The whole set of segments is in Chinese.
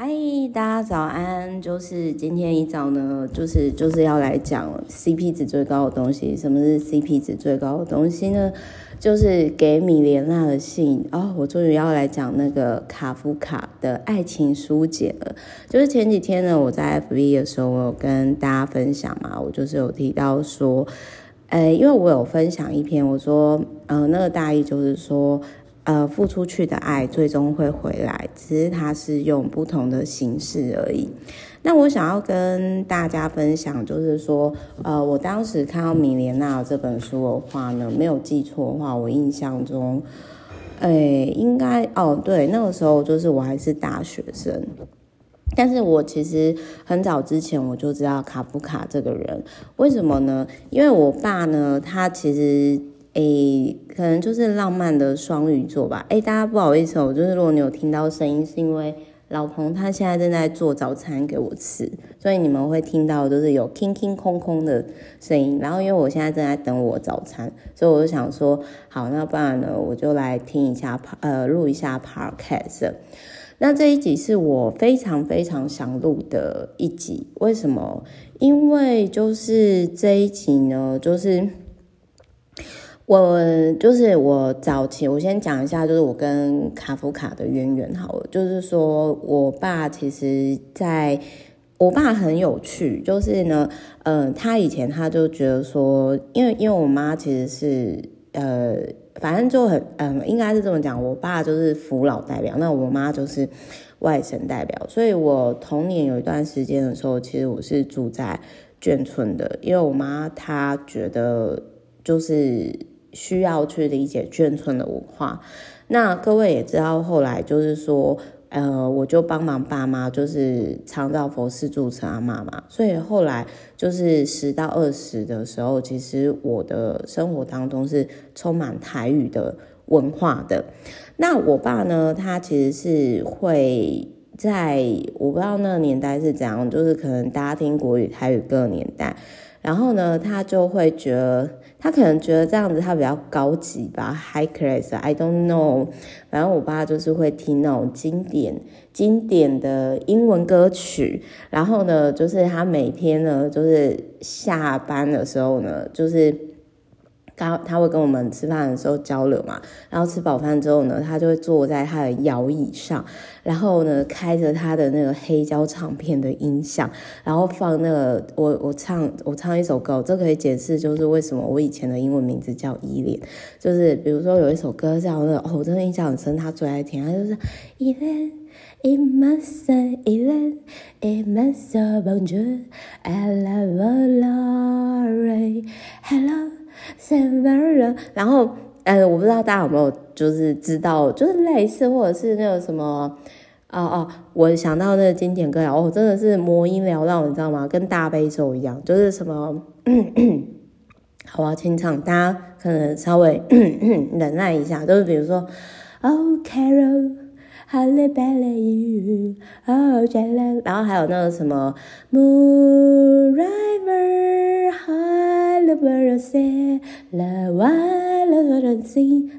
嗨，大家早安！就是今天一早呢，就是就是要来讲 CP 值最高的东西。什么是 CP 值最高的东西呢？就是给米莲娜的信哦。我终于要来讲那个卡夫卡的爱情书简了。就是前几天呢，我在 FB 的时候，我有跟大家分享嘛，我就是有提到说，呃，因为我有分享一篇，我说，呃，那个大意就是说。呃，付出去的爱最终会回来，只是它是用不同的形式而已。那我想要跟大家分享，就是说，呃，我当时看到米莲娜这本书的话呢，没有记错的话，我印象中，哎，应该哦，对，那个时候就是我还是大学生，但是我其实很早之前我就知道卡夫卡这个人，为什么呢？因为我爸呢，他其实。诶，可能就是浪漫的双鱼座吧。诶，大家不好意思哦，就是如果你有听到声音，是因为老彭他现在正在做早餐给我吃，所以你们会听到就是有空空空空的声音。然后因为我现在正在等我早餐，所以我就想说，好，那不然呢，我就来听一下，呃，录一下 podcast。那这一集是我非常非常想录的一集，为什么？因为就是这一集呢，就是。我就是我早期，我先讲一下，就是我跟卡夫卡的渊源好了。就是说我爸其实在，我爸很有趣，就是呢，嗯、呃，他以前他就觉得说，因为因为我妈其实是，呃，反正就很，嗯、应该是这么讲，我爸就是扶老代表，那我妈就是外省代表，所以我童年有一段时间的时候，其实我是住在眷村的，因为我妈她觉得就是。需要去理解眷村的文化，那各位也知道，后来就是说，呃，我就帮忙爸妈，就是长照佛事住持阿妈嘛，所以后来就是十到二十的时候，其实我的生活当中是充满台语的文化的。那我爸呢，他其实是会在我不知道那个年代是怎样，就是可能大家听国语台语各个年代。然后呢，他就会觉得，他可能觉得这样子他比较高级吧，high class，I don't know。反正我爸就是会听那种经典、经典的英文歌曲。然后呢，就是他每天呢，就是下班的时候呢，就是。他他会跟我们吃饭的时候交流嘛，然后吃饱饭之后呢，他就会坐在他的摇椅上，然后呢，开着他的那个黑胶唱片的音响，然后放那个我我唱我唱一首歌，这可以解释就是为什么我以前的英文名字叫依恋，就是比如说有一首歌叫那个哦，我真的印象很深，他最爱听，他就是依恋，It must be 依恋，It must be bonjour，I love Lorraine，Hello。然后，呃，我不知道大家有没有就是知道，就是类似或者是那个什么，哦哦，我想到那个经典歌谣，哦，真的是魔音缭绕，你知道吗？跟大悲咒一样，就是什么，好，啊清唱，大家可能稍微 忍耐一下，就是比如说，Oh Carol。Halle Berry, oh Jalen，然后还有那个什么，Moon River,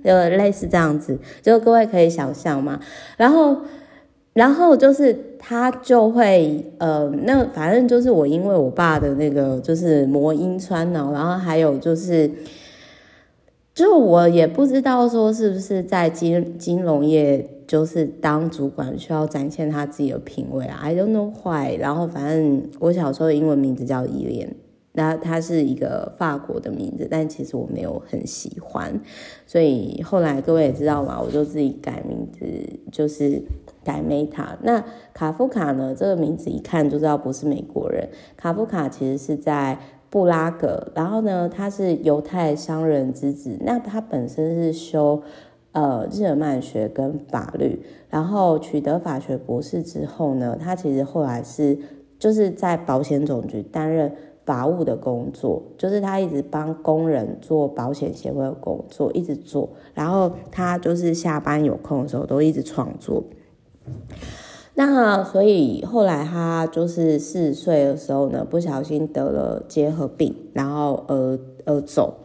就类似这样子，就各位可以想象嘛。然后，然后就是他就会，呃，那反正就是我因为我爸的那个就是魔音穿脑，然后还有就是。就我也不知道说是不是在金金融业，就是当主管需要展现他自己的品味啊，I don't know why。然后反正我小时候的英文名字叫伊莲，那它是一个法国的名字，但其实我没有很喜欢，所以后来各位也知道嘛，我就自己改名字，就是改 Meta。那卡夫卡呢，这个名字一看就知道不是美国人，卡夫卡其实是在。布拉格，然后呢，他是犹太商人之子。那他本身是修呃日耳曼学跟法律，然后取得法学博士之后呢，他其实后来是就是在保险总局担任法务的工作，就是他一直帮工人做保险协会的工作，一直做。然后他就是下班有空的时候都一直创作。那所以后来他就是四十岁的时候呢，不小心得了结核病，然后而而走。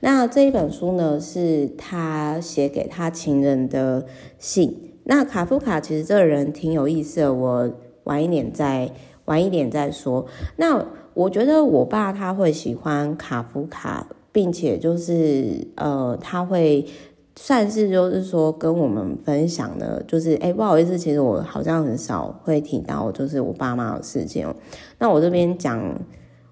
那这一本书呢，是他写给他情人的信。那卡夫卡其实这个人挺有意思的，我晚一点再晚一点再说。那我觉得我爸他会喜欢卡夫卡，并且就是呃，他会算是就是说跟我们分享的，就是哎，不好意思，其实我好像很少会提到就是我爸妈的事情。那我这边讲。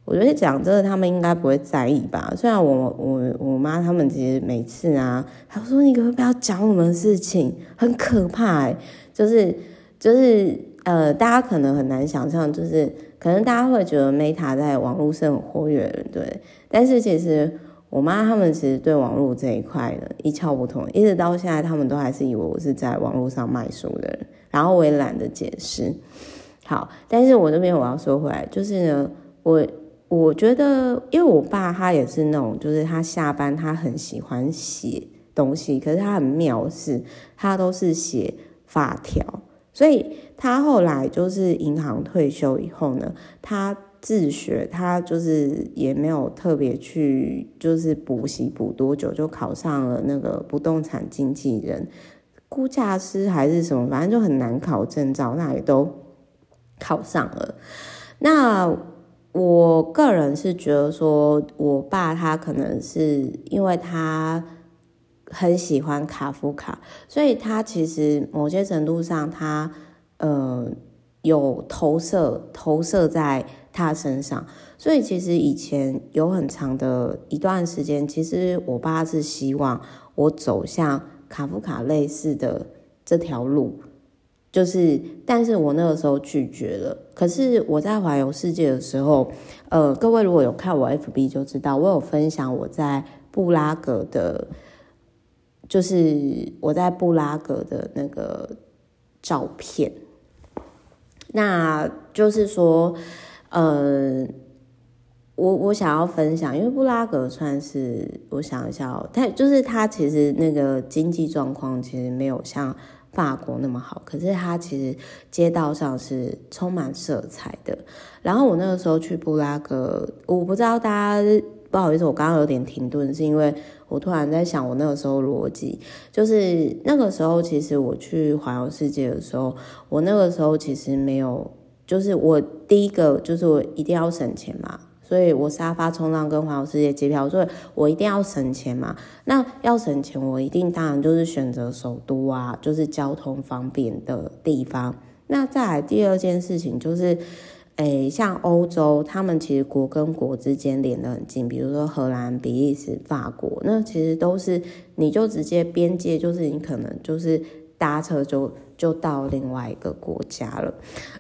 我觉得讲这个，他们应该不会在意吧？虽然我我我妈他们其实每次啊，她说你可不要讲我们的事情，很可怕欸。就是就是呃，大家可能很难想象，就是可能大家会觉得 Meta 在网络是很活跃，对。但是其实我妈他们其实对网络这一块呢一窍不通，一直到现在他们都还是以为我是在网络上卖书的人，然后我也懒得解释。好，但是我这边我要说回来，就是呢，我。我觉得，因为我爸他也是那种，就是他下班他很喜欢写东西，可是他很妙是，他都是写法条，所以他后来就是银行退休以后呢，他自学，他就是也没有特别去就是补习补多久，就考上了那个不动产经纪人、估价师还是什么，反正就很难考证照，那也都考上了，那。我个人是觉得说，我爸他可能是因为他很喜欢卡夫卡，所以他其实某些程度上他呃有投射投射在他身上，所以其实以前有很长的一段时间，其实我爸是希望我走向卡夫卡类似的这条路。就是，但是我那个时候拒绝了。可是我在环游世界的时候，呃，各位如果有看我 FB 就知道，我有分享我在布拉格的，就是我在布拉格的那个照片。那就是说，呃，我我想要分享，因为布拉格算是我想一下哦，它就是它其实那个经济状况其实没有像。法国那么好，可是它其实街道上是充满色彩的。然后我那个时候去布拉格，我不知道大家不好意思，我刚刚有点停顿，是因为我突然在想我那个时候逻辑，就是那个时候其实我去环游世界的时候，我那个时候其实没有，就是我第一个就是我一定要省钱嘛。所以我沙发冲浪跟环游世界机票，所以我一定要省钱嘛。那要省钱，我一定当然就是选择首都啊，就是交通方便的地方。那再来第二件事情就是，诶、像欧洲，他们其实国跟国之间连得很近，比如说荷兰、比利时、法国，那其实都是你就直接边界，就是你可能就是搭车就就到另外一个国家了。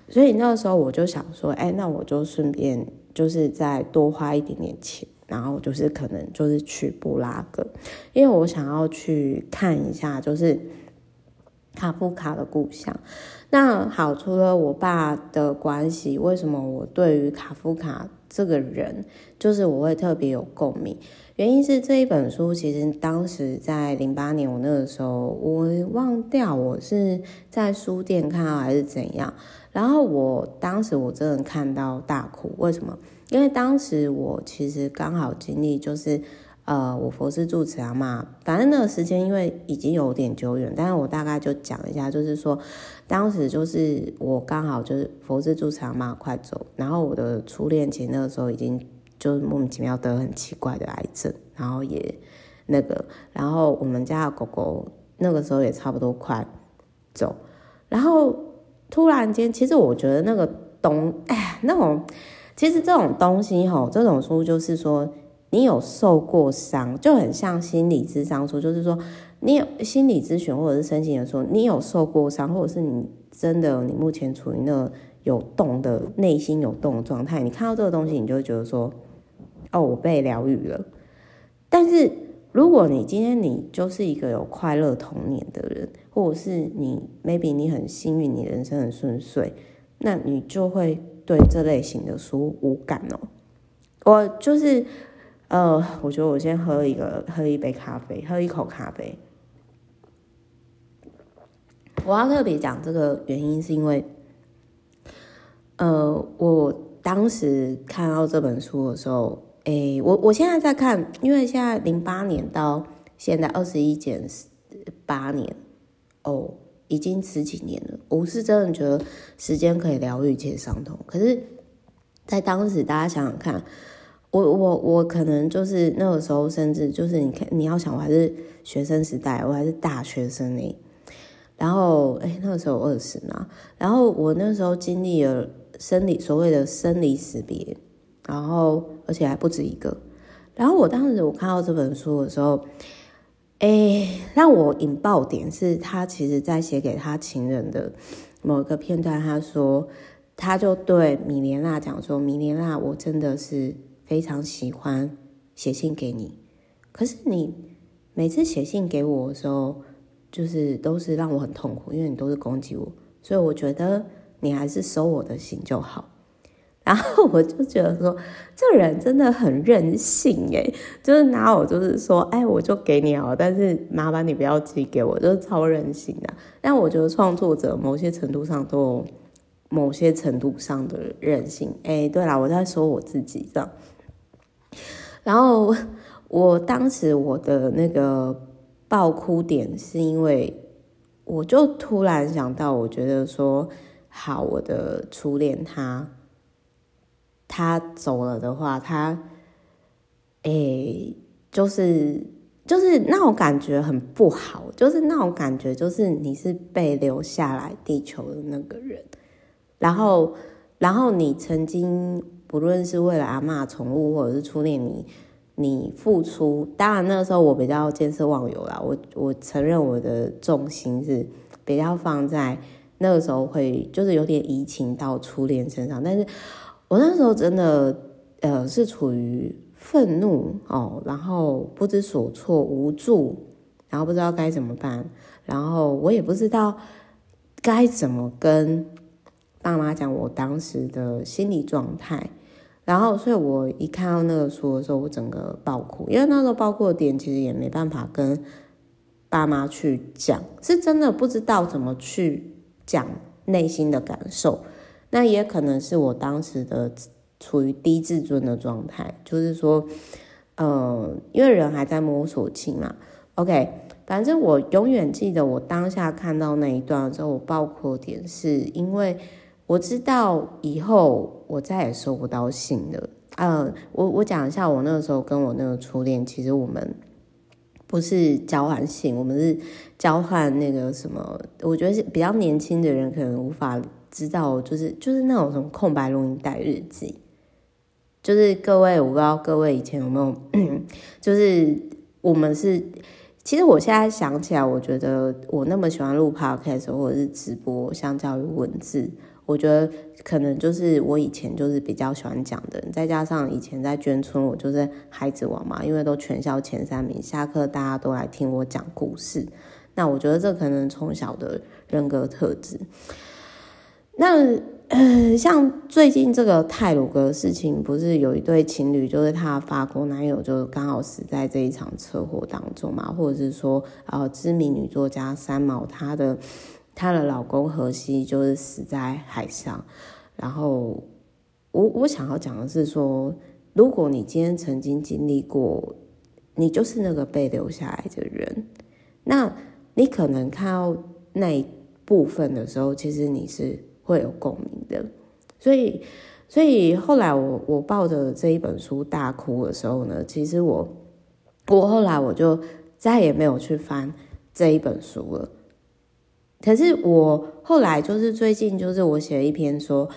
所以那个时候我就想说，哎、那我就顺便。就是再多花一点点钱，然后就是可能就是去布拉格，因为我想要去看一下，就是卡夫卡的故乡。那好，除了我爸的关系，为什么我对于卡夫卡这个人，就是我会特别有共鸣？原因是这一本书，其实当时在零八年，我那个时候我忘掉我是在书店看到还是怎样。然后我当时我真的看到大哭，为什么？因为当时我其实刚好经历就是，呃，我佛师住持阿嬷，反正那个时间因为已经有点久远，但是我大概就讲一下，就是说，当时就是我刚好就是佛师住持阿嬷快走，然后我的初恋情那个时候已经就是莫名其妙得很奇怪的癌症，然后也那个，然后我们家的狗狗那个时候也差不多快走，然后。突然间，其实我觉得那个东，哎，那种，其实这种东西吼，这种书就是说，你有受过伤，就很像心理咨商书，就是说，你有心理咨询或者是身心的说，你有受过伤，或者是你真的你目前处于那有动的内心有动的状态，你看到这个东西，你就会觉得说，哦，我被疗愈了，但是。如果你今天你就是一个有快乐童年的人，或者是你 maybe 你很幸运，你人生很顺遂，那你就会对这类型的书无感哦。我就是呃，我觉得我先喝一个，喝一杯咖啡，喝一口咖啡。我要特别讲这个原因，是因为呃，我当时看到这本书的时候。诶，我我现在在看，因为现在零八年到现在二十一减八年，哦，已经十几年了，我是真的觉得时间可以疗愈一切伤痛。可是，在当时，大家想想看，我我我可能就是那个时候，甚至就是你看，你要想，我还是学生时代，我还是大学生呢。然后，哎，那个时候二十嘛，然后我那时候经历了生理所谓的生离死别，然后而且还不止一个。然后我当时我看到这本书的时候。哎，让我引爆点是他其实在写给他情人的某一个片段，他说，他就对米莲娜讲说：“米莲娜，我真的是非常喜欢写信给你，可是你每次写信给我的时候，就是都是让我很痛苦，因为你都是攻击我，所以我觉得你还是收我的信就好。”然后我就觉得说，这人真的很任性哎，就是拿我就是说，哎，我就给你好，但是麻烦你不要寄给我，就是超任性的。但我觉得创作者某些程度上都有某些程度上的任性。哎，对啦，我在说我自己这样。然后我当时我的那个爆哭点是因为，我就突然想到，我觉得说，好，我的初恋他。他走了的话，他，诶、就是就是那种感觉很不好，就是那种感觉，就是你是被留下来地球的那个人，然后，然后你曾经不论是为了阿嬷宠物，或者是初恋你，你付出，当然那个时候我比较见色忘友啦，我我承认我的重心是比较放在那个时候会就是有点移情到初恋身上，但是。我那时候真的，呃，是处于愤怒哦，然后不知所措、无助，然后不知道该怎么办，然后我也不知道该怎么跟爸妈讲我当时的心理状态，然后，所以我一看到那个书的时候，我整个爆哭，因为那时候爆哭的点其实也没办法跟爸妈去讲，是真的不知道怎么去讲内心的感受。那也可能是我当时的处于低自尊的状态，就是说，呃，因为人还在摸索期嘛。OK，反正我永远记得我当下看到那一段之后，我爆哭点是因为我知道以后我再也收不到信了。呃，我我讲一下，我那个时候跟我那个初恋，其实我们不是交换信，我们是交换那个什么？我觉得是比较年轻的人可能无法。知道，就是就是那种什么空白录音带日记，就是各位，我不知道各位以前有没有，就是我们是，其实我现在想起来，我觉得我那么喜欢录 podcast 或者是直播，相较于文字，我觉得可能就是我以前就是比较喜欢讲的，再加上以前在捐村，我就是孩子王嘛，因为都全校前三名，下课大家都来听我讲故事，那我觉得这可能从小的人格特质。那呃，像最近这个泰鲁阁的事情，不是有一对情侣，就是他法国男友就刚好死在这一场车祸当中嘛，或者是说，呃，知名女作家三毛她的她的老公荷西就是死在海上。然后我我想要讲的是说，如果你今天曾经经历过，你就是那个被留下来的人，那你可能看到那一部分的时候，其实你是。会有共鸣的，所以，所以后来我我抱着这一本书大哭的时候呢，其实我我后来我就再也没有去翻这一本书了。可是我后来就是最近就是我写了一篇说，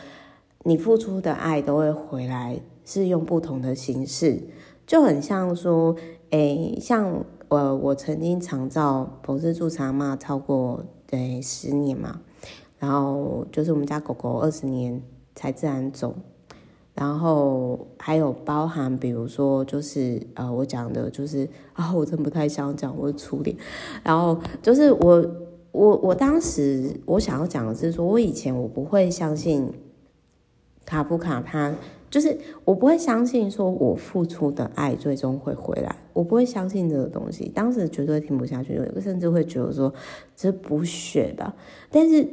你付出的爱都会回来，是用不同的形式，就很像说，诶，像呃，我曾经长照佛师住持嘛，超过对十年嘛。然后就是我们家狗狗二十年才自然走，然后还有包含，比如说就是呃，我讲的就是啊，我真不太想讲我的初恋，然后就是我我我当时我想要讲的是说，我以前我不会相信卡夫卡他，就是我不会相信说我付出的爱最终会回来，我不会相信这个东西，当时绝对听不下去，甚至会觉得说这补血的，但是。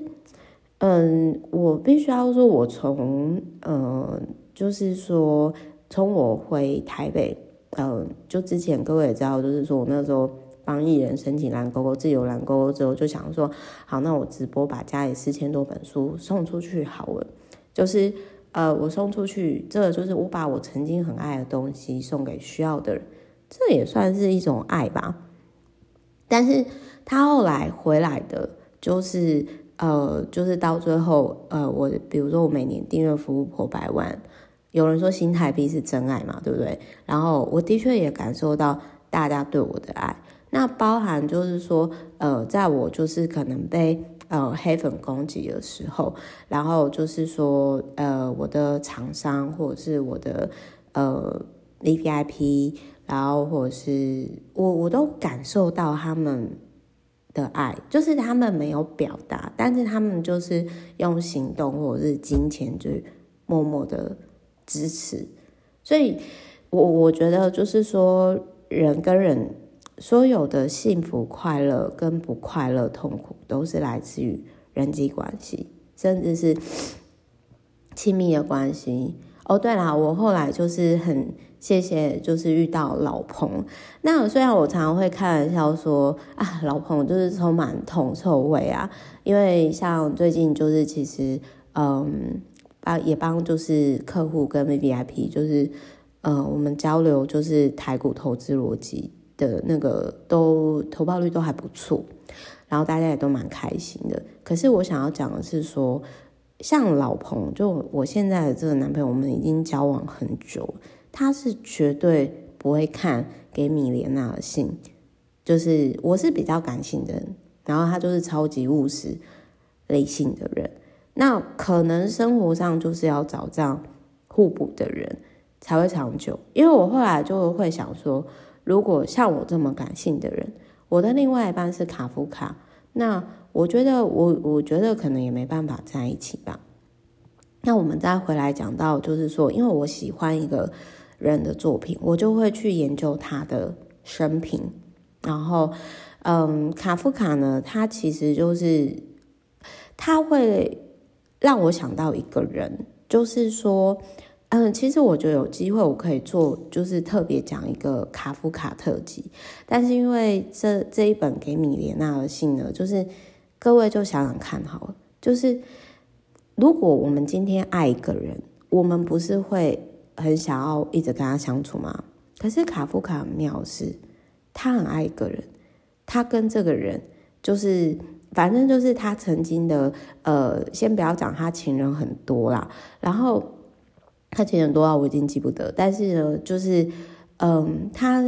嗯，我必须要说，我从嗯，就是说，从我回台北，嗯，就之前各位也知道，就是说我那时候帮艺人申请蓝勾勾，自由蓝勾勾之后，就想说，好，那我直播把家里四千多本书送出去好了。就是呃，我送出去，这就是我把我曾经很爱的东西送给需要的人，这也算是一种爱吧。但是他后来回来的，就是呃，就是到最后，呃，我比如说我每年订阅服务破百万，有人说新台币是真爱嘛，对不对？然后我的确也感受到大家对我的爱，那包含就是说，呃，在我就是可能被呃黑粉攻击的时候，然后就是说，呃，我的厂商或者是我的呃 VVIP。然后，或者是我，我都感受到他们的爱，就是他们没有表达，但是他们就是用行动或者是金钱，就默默的支持。所以，我我觉得就是说，人跟人所有的幸福、快乐跟不快乐、痛苦，都是来自于人际关系，甚至是亲密的关系。哦，对了，我后来就是很。谢谢，就是遇到老彭。那虽然我常常会开玩笑说啊，老彭就是充满铜臭味啊，因为像最近就是其实嗯，帮也帮就是客户跟 VIP 就是呃，我们交流就是台股投资逻辑的那个都投报率都还不错，然后大家也都蛮开心的。可是我想要讲的是说，像老彭，就我现在的这个男朋友，我们已经交往很久。他是绝对不会看给米莲娜的信，就是我是比较感性的人，然后他就是超级务实、理性的人。那可能生活上就是要找这样互补的人才会长久。因为我后来就会想说，如果像我这么感性的人，我的另外一半是卡夫卡，那我觉得我我觉得可能也没办法在一起吧。那我们再回来讲到，就是说，因为我喜欢一个。人的作品，我就会去研究他的生平。然后，嗯，卡夫卡呢，他其实就是他会让我想到一个人，就是说，嗯，其实我觉得有机会我可以做，就是特别讲一个卡夫卡特辑。但是因为这这一本给米莲娜的信呢，就是各位就想想看好了，就是如果我们今天爱一个人，我们不是会。很想要一直跟他相处吗？可是卡夫卡很妙是，他很爱一个人，他跟这个人就是，反正就是他曾经的，呃，先不要讲他情人很多啦，然后他情人多啊，我已经记不得，但是呢，就是，嗯，他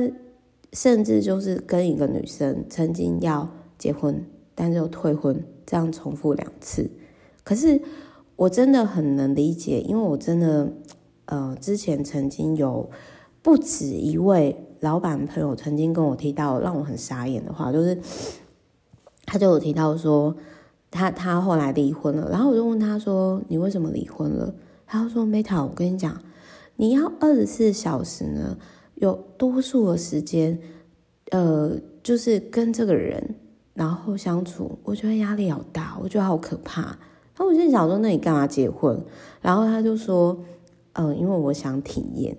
甚至就是跟一个女生曾经要结婚，但是又退婚，这样重复两次。可是我真的很能理解，因为我真的。呃，之前曾经有不止一位老板朋友曾经跟我提到让我很傻眼的话，就是他就有提到说他他后来离婚了，然后我就问他说，你为什么离婚了？他说 Meta，我跟你讲，你要二十四小时呢，有多数的时间，呃，就是跟这个人然后相处，我觉得压力好大，我觉得好可怕。然后我就想说，那你干嘛结婚？然后他就说。嗯，因为我想体验，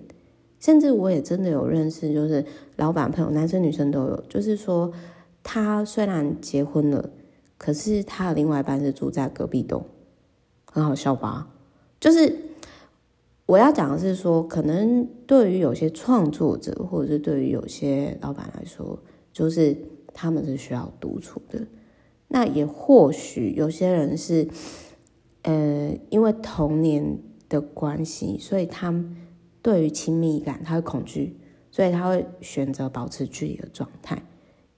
甚至我也真的有认识，就是老板朋友，男生女生都有。就是说，他虽然结婚了，可是他的另外一半是住在隔壁栋，很好笑吧？就是我要讲的是说，可能对于有些创作者，或者是对于有些老板来说，就是他们是需要独处的。那也或许有些人是，呃，因为童年。的关系，所以他对于亲密感他会恐惧，所以他会选择保持距离的状态。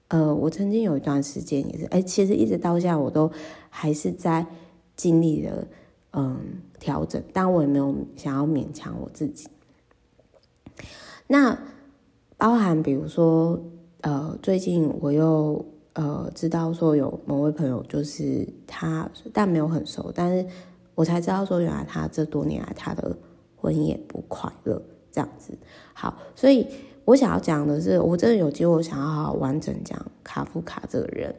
呃，我曾经有一段时间也是，哎，其实一直到现在我都还是在经历了嗯调整，但我也没有想要勉强我自己。那包含比如说，呃，最近我又呃知道说有某位朋友，就是他，但没有很熟，但是。我才知道说，原来他这多年来他的婚姻也不快乐，这样子。好，所以我想要讲的是，我真的有机会，想要好好完整讲卡夫卡这个人。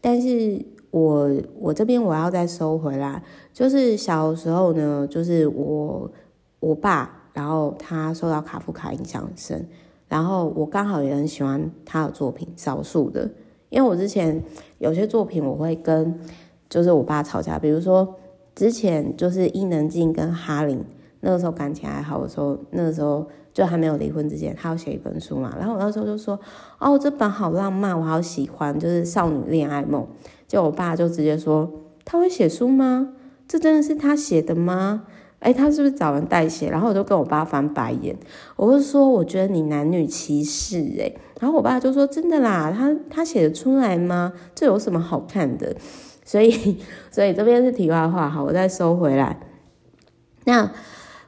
但是我我这边我要再收回来，就是小时候呢，就是我我爸，然后他受到卡夫卡影响很深，然后我刚好也很喜欢他的作品，少数的，因为我之前有些作品我会跟就是我爸吵架，比如说之前就是伊能静跟哈林那个时候感情还好的时候，那个时候就还没有离婚之前，他要写一本书嘛，然后我那时候就说哦，这本好浪漫，我好喜欢，就是少女恋爱梦，就我爸就直接说他会写书吗？这真的是他写的吗？哎，他是不是找人代写？然后我就跟我爸翻白眼，我就说我觉得你男女歧视哎。然后我爸就说真的啦，他他写的出来吗？这有什么好看的？所以所以这边是题外话，好，我再收回来。那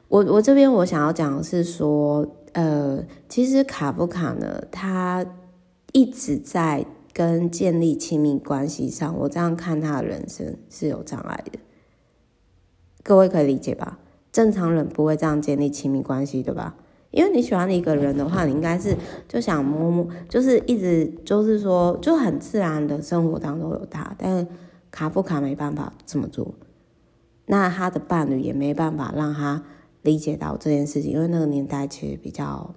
我我这边我想要讲的是说，呃，其实卡夫卡呢，他一直在跟建立亲密关系上，我这样看他的人生是有障碍的。各位可以理解吧？正常人不会这样建立亲密关系，对吧？因为你喜欢一个人的话，你应该是就想摸摸，就是一直就是说，就很自然的生活当中有他。但是卡夫卡没办法这么做，那他的伴侣也没办法让他理解到这件事情，因为那个年代其实比较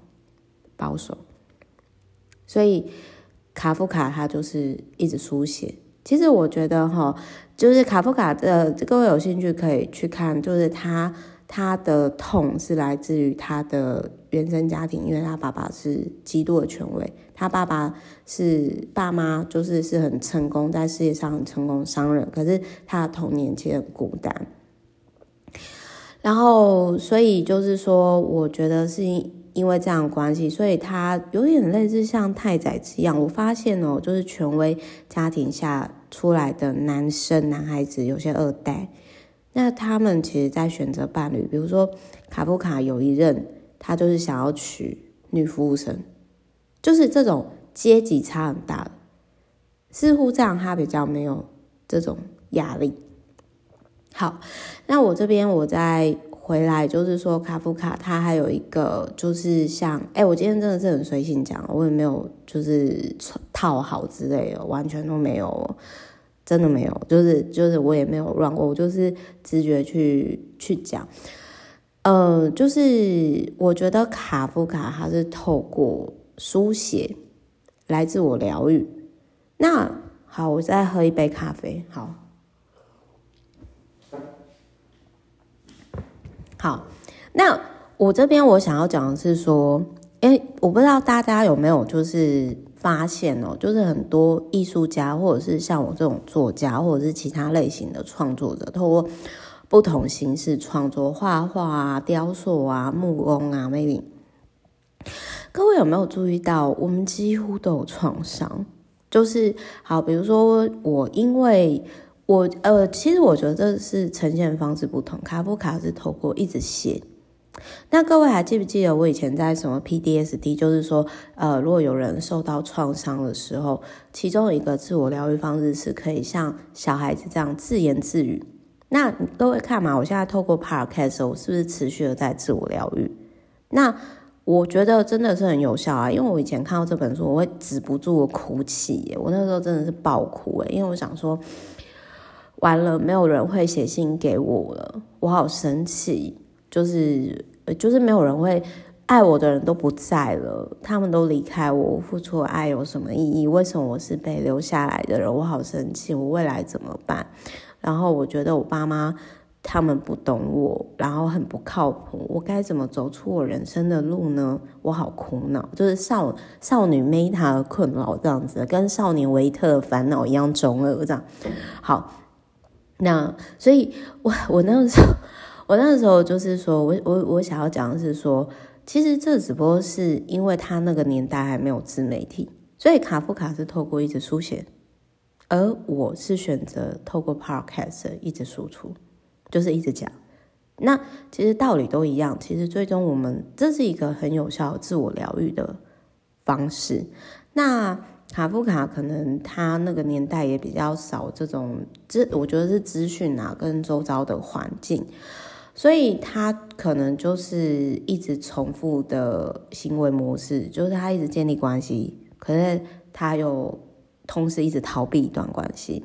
保守，所以卡夫卡他就是一直书写。其实我觉得哈，就是卡夫卡的，各位有兴趣可以去看，就是他他的痛是来自于他的原生家庭，因为他爸爸是极度的权威，他爸爸是爸妈就是是很成功，在事业上很成功商人，可是他的童年其实很孤单，然后所以就是说，我觉得是。因为这样的关系，所以他有点类似像太宰治一样。我发现哦，就是权威家庭下出来的男生、男孩子，有些二代，那他们其实，在选择伴侣，比如说卡夫卡有一任，他就是想要娶女服务生，就是这种阶级差很大的，似乎这样他比较没有这种压力。好，那我这边我在。回来就是说，卡夫卡他还有一个，就是像，哎、我今天真的是很随性讲，我也没有就是套好之类的，完全都没有，真的没有，就是就是我也没有乱过，我就是直觉去去讲，呃，就是我觉得卡夫卡他是透过书写来自我疗愈。那好，我再喝一杯咖啡，好。好，那我这边我想要讲的是说，诶，我不知道大家有没有就是发现哦，就是很多艺术家或者是像我这种作家或者是其他类型的创作者，透过不同形式创作，画画啊、雕塑啊、木工啊，maybe，各位有没有注意到，我们几乎都有创伤？就是好，比如说我因为。我呃，其实我觉得这是呈现方式不同。卡夫卡是透过一直写。那各位还记不记得我以前在什么 PDSD？就是说，呃，如果有人受到创伤的时候，其中一个自我疗愈方式是可以像小孩子这样自言自语。那各位看嘛，我现在透过 Podcast，我是不是持续的在自我疗愈？那我觉得真的是很有效啊，因为我以前看到这本书，我会止不住的哭泣耶。我那时候真的是爆哭诶，因为我想说。完了，没有人会写信给我了，我好生气。就是，就是没有人会爱我的人都不在了，他们都离开我，我付出爱有什么意义？为什么我是被留下来的人？我好生气，我未来怎么办？然后我觉得我爸妈他们不懂我，然后很不靠谱，我该怎么走出我人生的路呢？我好苦恼，就是少少女梅塔的困扰这样子，跟少年维特的烦恼一样中二这样。好。那所以我，我那个时候，我那个时候就是说，我我我想要讲的是说，其实这只不过是因为他那个年代还没有自媒体，所以卡夫卡是透过一直书写，而我是选择透过 podcast 一直输出，就是一直讲。那其实道理都一样，其实最终我们这是一个很有效自我疗愈的方式。那。卡夫卡可能他那个年代也比较少这种资，我觉得是资讯啊，跟周遭的环境，所以他可能就是一直重复的行为模式，就是他一直建立关系，可是他又同时一直逃避一段关系。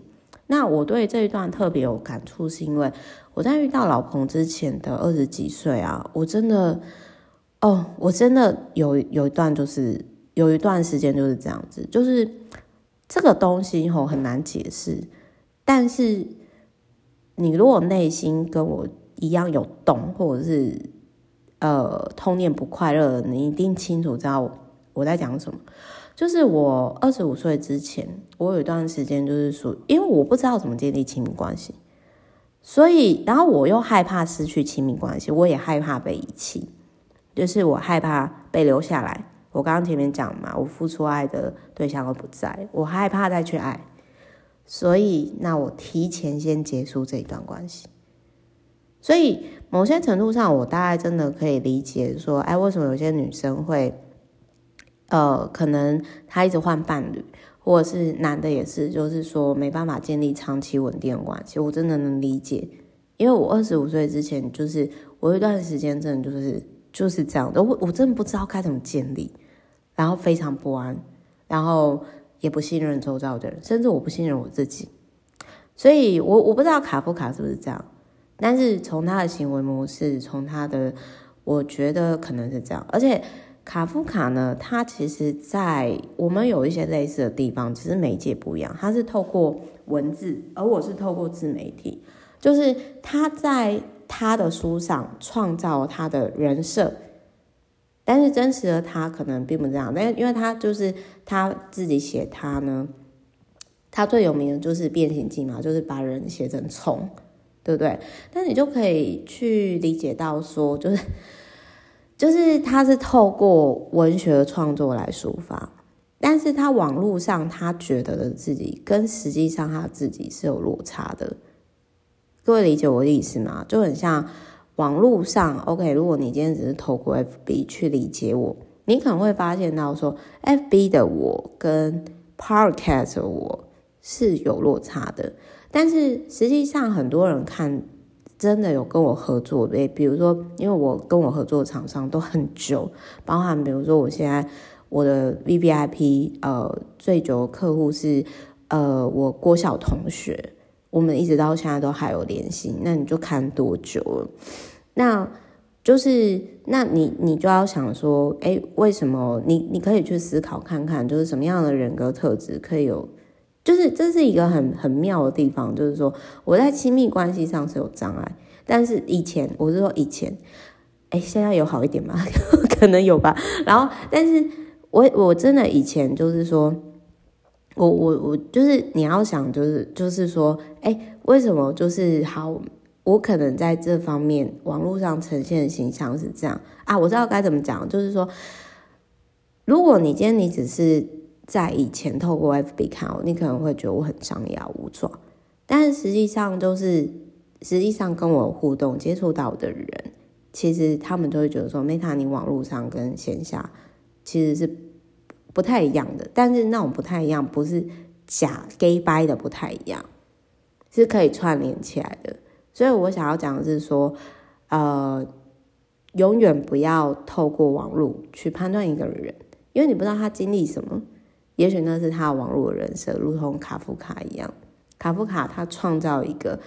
那我对这一段特别有感触，是因为我在遇到老彭之前的二十几岁啊，我真的哦，我真的有有一段就是有一段时间就是这样子，就是这个东西吼很难解释，但是你如果内心跟我一样有动，或者是呃童年不快乐，你一定清楚知道我在讲什么。就是我二十五岁之前，我有一段时间就是说，因为我不知道怎么建立亲密关系，所以然后我又害怕失去亲密关系，我也害怕被遗弃，就是我害怕被留下来。我刚刚前面讲嘛，我付出爱的对象都不在，我害怕再去爱，所以那我提前先结束这一段关系。所以某些程度上，我大概真的可以理解说，哎，为什么有些女生会。呃，可能她一直换伴侣，或者是男的也是，就是说没办法建立长期稳定的关系。我真的能理解，因为我二十五岁之前，就是我有一段时间真的就是就是这样的，我我真的不知道该怎么建立，然后非常不安，然后也不信任周遭的人，甚至我不信任我自己。所以我我不知道卡夫卡是不是这样，但是从他的行为模式，从他的，我觉得可能是这样，而且。卡夫卡呢，他其实，在我们有一些类似的地方，只是媒介不一样。他是透过文字，而我是透过自媒体。就是他在他的书上创造他的人设，但是真实的他可能并不这样。但因为他就是他自己写他呢，他最有名的就是《变形记》嘛，就是把人写成虫，对不对？但你就可以去理解到说，就是。就是他是透过文学创作来抒发，但是他网络上他觉得的自己跟实际上他自己是有落差的。各位理解我的意思吗？就很像网络上，OK，如果你今天只是透过 FB 去理解我，你可能会发现到说，FB 的我跟 Podcast 的我是有落差的，但是实际上很多人看。真的有跟我合作的，比如说，因为我跟我合作的厂商都很久，包含比如说我现在我的 VVIP 呃最久的客户是呃我郭晓同学，我们一直到现在都还有联系，那你就看多久了？那就是那你你就要想说，哎，为什么你你可以去思考看看，就是什么样的人格特质可以有。就是这是一个很很妙的地方，就是说我在亲密关系上是有障碍，但是以前我是说以前，哎，现在有好一点吗？可能有吧。然后，但是我我真的以前就是说，我我我就是你要想，就是就是说，哎，为什么就是好？我可能在这方面网络上呈现的形象是这样啊？我知道该怎么讲，就是说，如果你今天你只是。在以前透过 FB 看我，你可能会觉得我很张牙舞爪，但实际上就是，实际上跟我互动接触到的人，其实他们都会觉得说，Meta 你网络上跟线下其实是不太一样的，但是那种不太一样不是假 gay 掰的不太一样，是可以串联起来的。所以我想要讲的是说，呃，永远不要透过网络去判断一个人，因为你不知道他经历什么。也许那是他的网络人设，如同卡夫卡一样。卡夫卡他创造一个，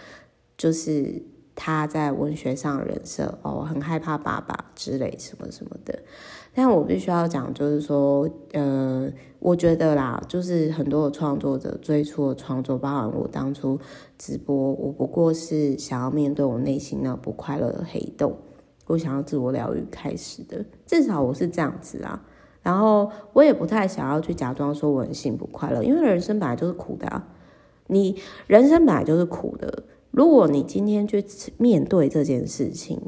就是他在文学上的人设哦，很害怕爸爸之类什么什么的。但我必须要讲，就是说，呃，我觉得啦，就是很多的创作者最初的创作，包含我当初直播，我不过是想要面对我内心那不快乐的黑洞，我想要自我疗愈开始的，至少我是这样子啊。然后我也不太想要去假装说我很幸福快乐，因为人生本来就是苦的啊。你人生本来就是苦的，如果你今天去面对这件事情，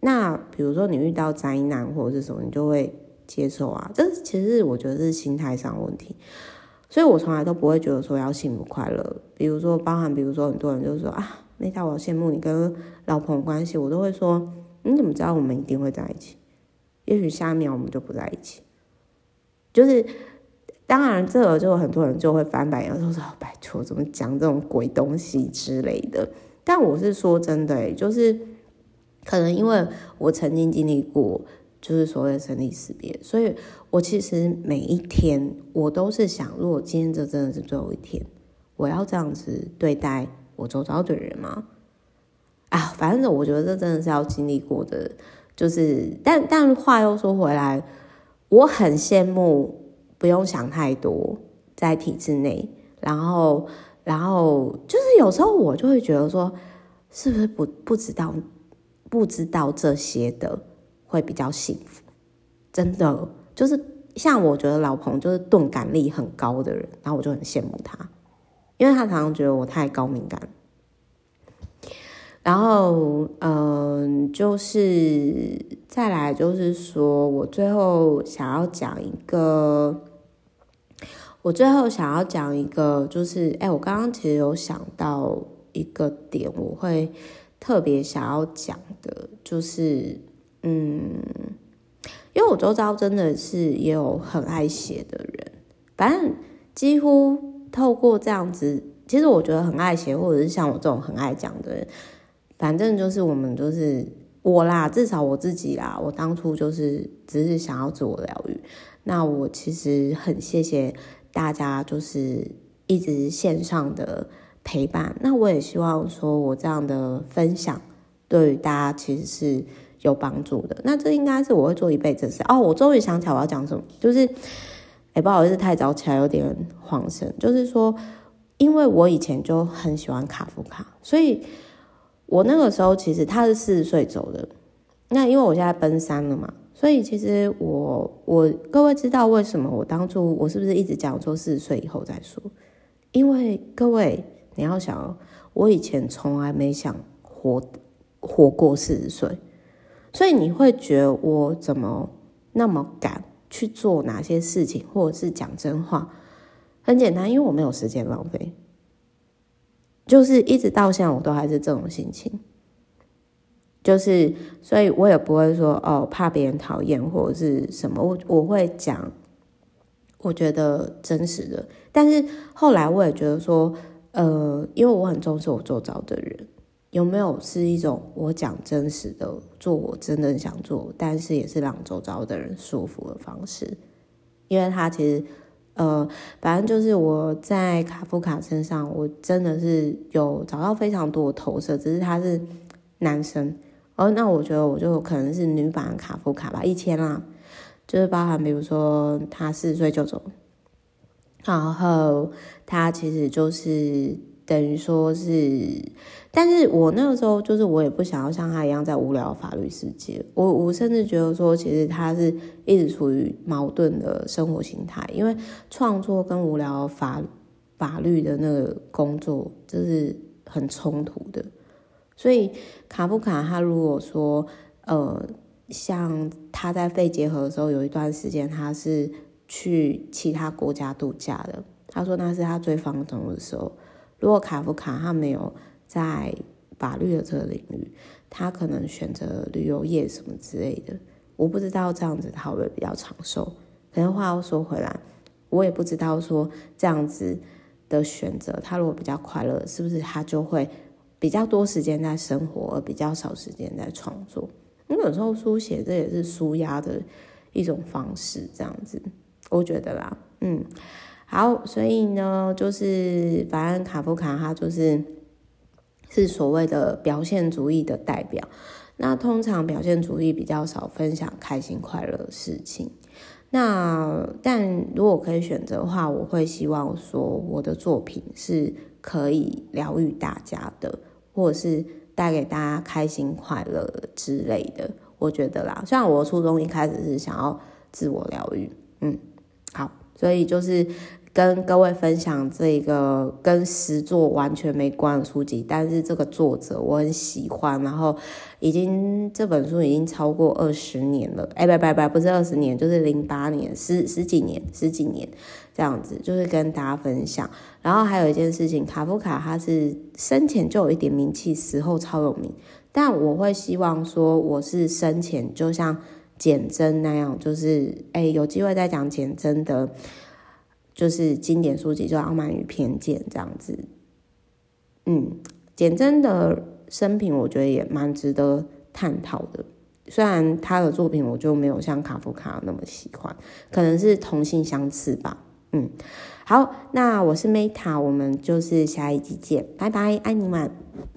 那比如说你遇到灾难或者是什么，你就会接受啊。这其实我觉得是心态上问题，所以我从来都不会觉得说要幸福快乐。比如说，包含比如说很多人就是说啊那家我羡慕你跟老婆关系，我都会说你怎么知道我们一定会在一起？也许下一秒我们就不在一起。就是，当然，这个就很多人就会翻白眼，说说拜托，怎么讲这种鬼东西之类的。但我是说真的，欸，就是可能因为我曾经经历过，就是所谓的生离死别，所以我其实每一天我都是想，如果今天这真的是最后一天，我要这样子对待我周遭的人吗？啊，反正我觉得这真的是要经历过的。就是，但但话又说回来，我很羡慕不用想太多，在体制内，然后然后就是有时候我就会觉得说，是不是不不知道不知道这些的会比较幸福？真的就是像我觉得老彭就是钝感力很高的人，然后我就很羡慕他，因为他常常觉得我太高敏感。然后，嗯，就是再来，就是说我最后想要讲一个，我最后想要讲一个，就是，哎，我刚刚其实有想到一个点，我会特别想要讲的，就是，嗯，因为我周遭真的是也有很爱写的人，反正几乎透过这样子，其实我觉得很爱写，或者是像我这种很爱讲的人。反正就是我们就是我啦，至少我自己啦，我当初就是只是想要自我疗愈。那我其实很谢谢大家，就是一直线上的陪伴。那我也希望说我这样的分享对于大家其实是有帮助的。那这应该是我会做一辈子事哦。我终于想起来我要讲什么，就是哎，不好意思，太早起来有点恍神。就是说，因为我以前就很喜欢卡夫卡，所以。我那个时候其实他是四十岁走的，那因为我现在奔三了嘛，所以其实我我各位知道为什么我当初我是不是一直讲说四十岁以后再说？因为各位你要想，我以前从来没想活活过四十岁，所以你会觉得我怎么那么敢去做哪些事情，或者是讲真话？很简单，因为我没有时间浪费。就是一直到现在，我都还是这种心情。就是，所以我也不会说哦，怕别人讨厌或者是什么。我我会讲，我觉得真实的。但是后来我也觉得说，呃，因为我很重视我周遭的人，有没有是一种我讲真实的，做我真的想做，但是也是让周遭的人舒服的方式。因为他其实。呃，反正就是我在卡夫卡身上，我真的是有找到非常多的投射，只是他是男生，哦，那我觉得我就可能是女版卡夫卡吧，一千啦，就是包含比如说他四十岁就走，然后他其实就是。等于说是，但是我那个时候就是我也不想要像他一样在无聊法律世界。我我甚至觉得说，其实他是一直处于矛盾的生活形态，因为创作跟无聊法法律的那个工作就是很冲突的。所以卡夫卡他如果说，呃，像他在肺结核的时候，有一段时间他是去其他国家度假的，他说那是他最放松的时候。如果卡夫卡他没有在法律的这个领域，他可能选择旅游业什么之类的。我不知道这样子他会不会比较长寿。可是话又说回来，我也不知道说这样子的选择，他如果比较快乐，是不是他就会比较多时间在生活，而比较少时间在创作？因为有时候书写这也是纾压的一种方式，这样子，我觉得啦，嗯。好，所以呢，就是反正卡夫卡他就是是所谓的表现主义的代表。那通常表现主义比较少分享开心快乐的事情。那但如果可以选择的话，我会希望说我的作品是可以疗愈大家的，或者是带给大家开心快乐之类的。我觉得啦，虽然我初衷一开始是想要自我疗愈，嗯，好。所以就是跟各位分享这个跟实作完全没关的书籍，但是这个作者我很喜欢，然后已经这本书已经超过二十年了，哎，不不不，不是二十年，就是零八年，十十几年，十几年这样子，就是跟大家分享。然后还有一件事情，卡夫卡他是生前就有一点名气，死后超有名，但我会希望说我是生前就像。简媜那样，就是哎，有机会再讲简媜的，就是经典书籍，就《傲慢与偏见》这样子。嗯，简真的生平，我觉得也蛮值得探讨的。虽然他的作品，我就没有像卡夫卡那么喜欢，可能是同性相斥吧。嗯，好，那我是 Meta，我们就是下一集见，拜拜，爱你们。